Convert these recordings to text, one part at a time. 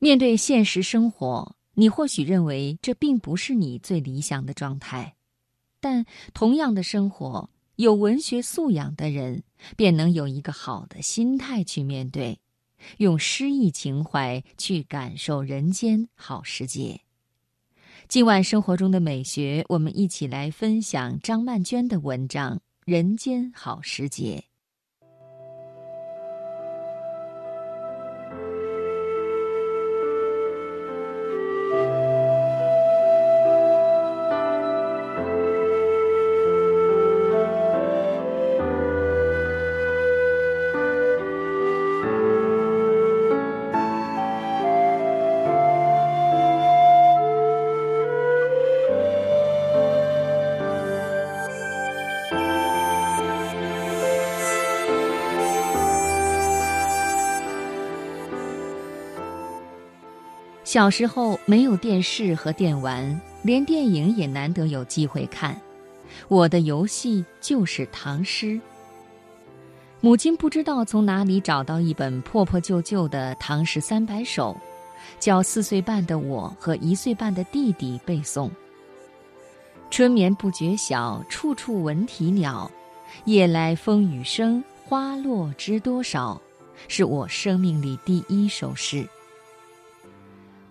面对现实生活，你或许认为这并不是你最理想的状态，但同样的生活，有文学素养的人便能有一个好的心态去面对，用诗意情怀去感受人间好时节。今晚生活中的美学，我们一起来分享张曼娟的文章《人间好时节》。小时候没有电视和电玩，连电影也难得有机会看。我的游戏就是唐诗。母亲不知道从哪里找到一本破破旧旧的《唐诗三百首》，叫四岁半的我和一岁半的弟弟背诵。春眠不觉晓，处处闻啼鸟。夜来风雨声，花落知多少。是我生命里第一首诗。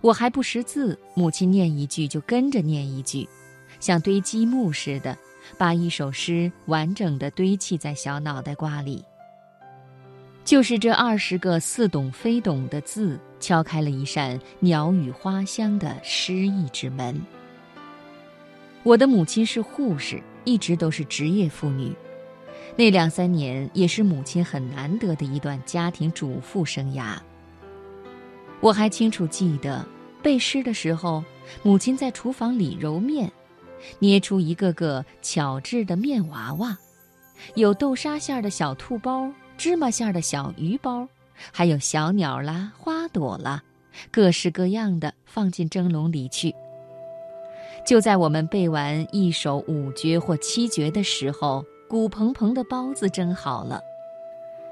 我还不识字，母亲念一句就跟着念一句，像堆积木似的，把一首诗完整的堆砌在小脑袋瓜里。就是这二十个似懂非懂的字，敲开了一扇鸟语花香的诗意之门。我的母亲是护士，一直都是职业妇女，那两三年也是母亲很难得的一段家庭主妇生涯。我还清楚记得，背诗的时候，母亲在厨房里揉面，捏出一个个巧制的面娃娃，有豆沙馅的小兔包、芝麻馅的小鱼包，还有小鸟啦、花朵啦，各式各样的放进蒸笼里去。就在我们背完一首五绝或七绝的时候，鼓蓬蓬的包子蒸好了。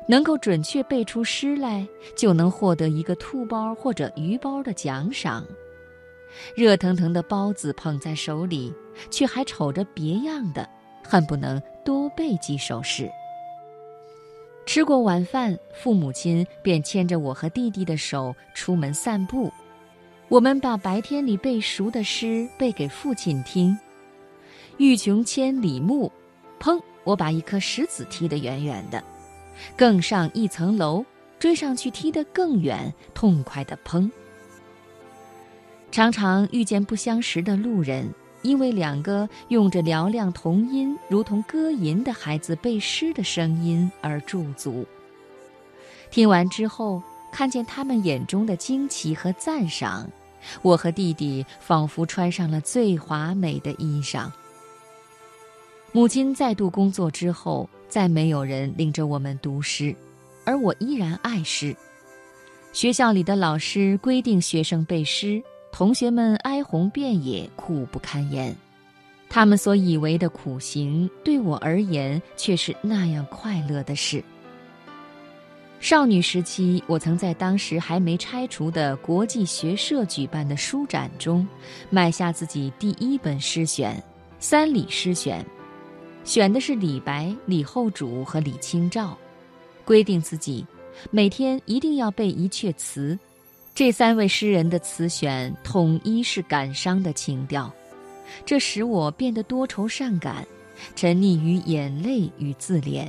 能够准确背出诗来，就能获得一个兔包或者鱼包的奖赏。热腾腾的包子捧在手里，却还瞅着别样的，恨不能多背几首诗。吃过晚饭，父母亲便牵着我和弟弟的手出门散步。我们把白天里背熟的诗背给父亲听。欲穷千里目，砰！我把一颗石子踢得远远的。更上一层楼，追上去踢得更远，痛快的砰！常常遇见不相识的路人，因为两个用着嘹亮童音，如同歌吟的孩子背诗的声音而驻足。听完之后，看见他们眼中的惊奇和赞赏，我和弟弟仿佛穿上了最华美的衣裳。母亲再度工作之后。再没有人领着我们读诗，而我依然爱诗。学校里的老师规定学生背诗，同学们哀鸿遍野，苦不堪言。他们所以为的苦行，对我而言却是那样快乐的事。少女时期，我曾在当时还没拆除的国际学社举办的书展中，买下自己第一本诗选《三礼诗选》。选的是李白、李后主和李清照，规定自己每天一定要背一阙词。这三位诗人的词选统一是感伤的情调，这使我变得多愁善感，沉溺于眼泪与自怜。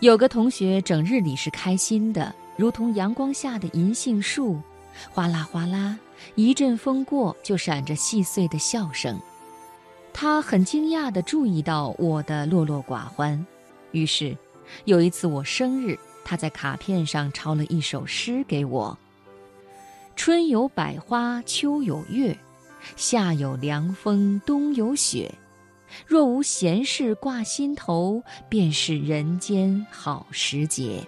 有个同学整日里是开心的，如同阳光下的银杏树，哗啦哗啦，一阵风过就闪着细碎的笑声。他很惊讶地注意到我的落落寡欢，于是，有一次我生日，他在卡片上抄了一首诗给我：“春有百花，秋有月，夏有凉风，冬有雪。若无闲事挂心头，便是人间好时节。”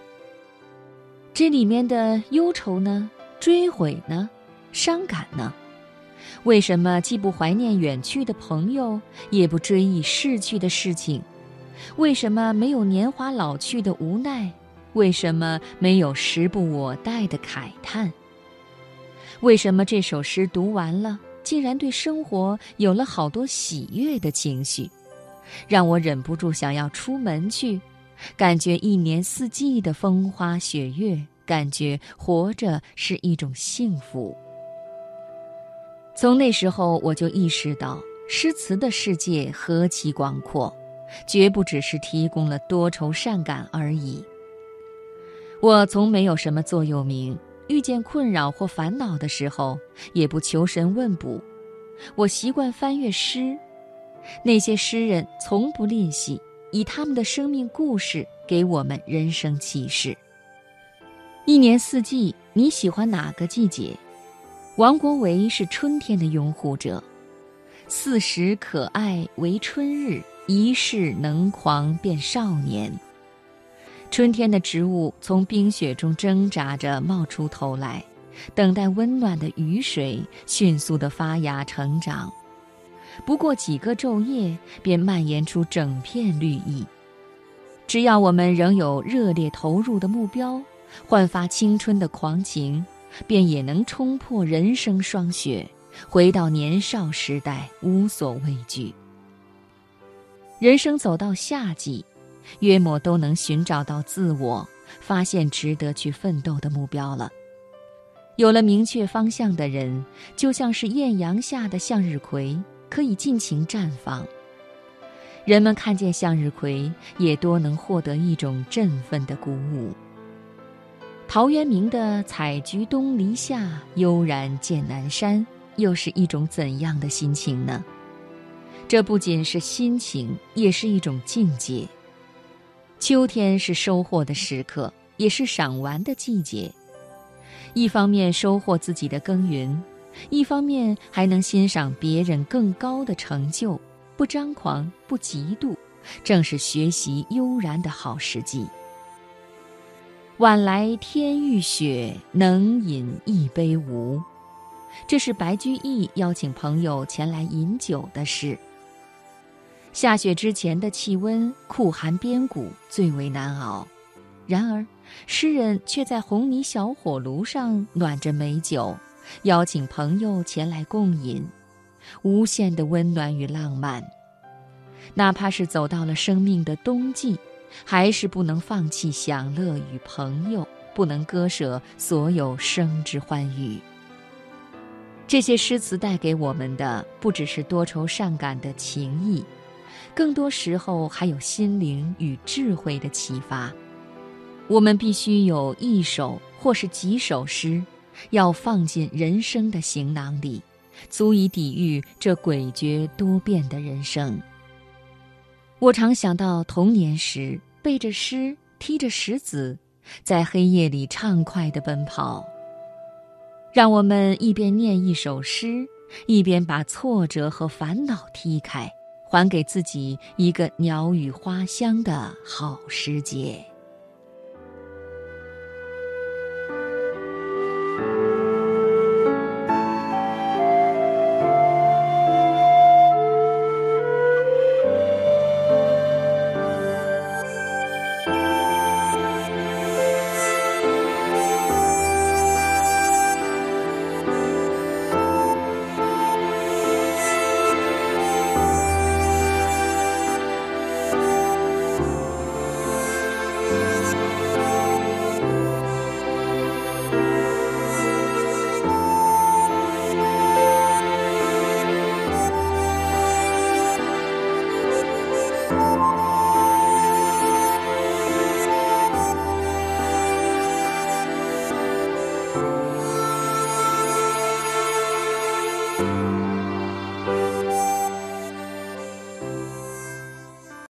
这里面的忧愁呢？追悔呢？伤感呢？为什么既不怀念远去的朋友，也不追忆逝去的事情？为什么没有年华老去的无奈？为什么没有时不我待的慨叹？为什么这首诗读完了，竟然对生活有了好多喜悦的情绪，让我忍不住想要出门去，感觉一年四季的风花雪月，感觉活着是一种幸福。从那时候，我就意识到，诗词的世界何其广阔，绝不只是提供了多愁善感而已。我从没有什么座右铭。遇见困扰或烦恼的时候，也不求神问卜，我习惯翻阅诗。那些诗人从不吝惜，以他们的生命故事给我们人生启示。一年四季，你喜欢哪个季节？王国维是春天的拥护者。四时可爱为春日，一世能狂变少年。春天的植物从冰雪中挣扎着冒出头来，等待温暖的雨水，迅速地发芽成长。不过几个昼夜，便蔓延出整片绿意。只要我们仍有热烈投入的目标，焕发青春的狂情，便也能冲破人生霜雪，回到年少时代，无所畏惧。人生走到夏季。约莫都能寻找到自我，发现值得去奋斗的目标了。有了明确方向的人，就像是艳阳下的向日葵，可以尽情绽放。人们看见向日葵，也多能获得一种振奋的鼓舞。陶渊明的“采菊东篱下，悠然见南山”，又是一种怎样的心情呢？这不仅是心情，也是一种境界。秋天是收获的时刻，也是赏玩的季节。一方面收获自己的耕耘，一方面还能欣赏别人更高的成就，不张狂，不嫉妒，正是学习悠然的好时机。晚来天欲雪，能饮一杯无？这是白居易邀请朋友前来饮酒的诗。下雪之前的气温酷寒边谷，最为难熬。然而，诗人却在红泥小火炉上暖着美酒，邀请朋友前来共饮，无限的温暖与浪漫。哪怕是走到了生命的冬季，还是不能放弃享乐与朋友，不能割舍所有生之欢愉。这些诗词带给我们的，不只是多愁善感的情谊。更多时候还有心灵与智慧的启发。我们必须有一首或是几首诗，要放进人生的行囊里，足以抵御这诡谲多变的人生。我常想到童年时背着诗，踢着石子，在黑夜里畅快的奔跑。让我们一边念一首诗，一边把挫折和烦恼踢开。还给自己一个鸟语花香的好时节。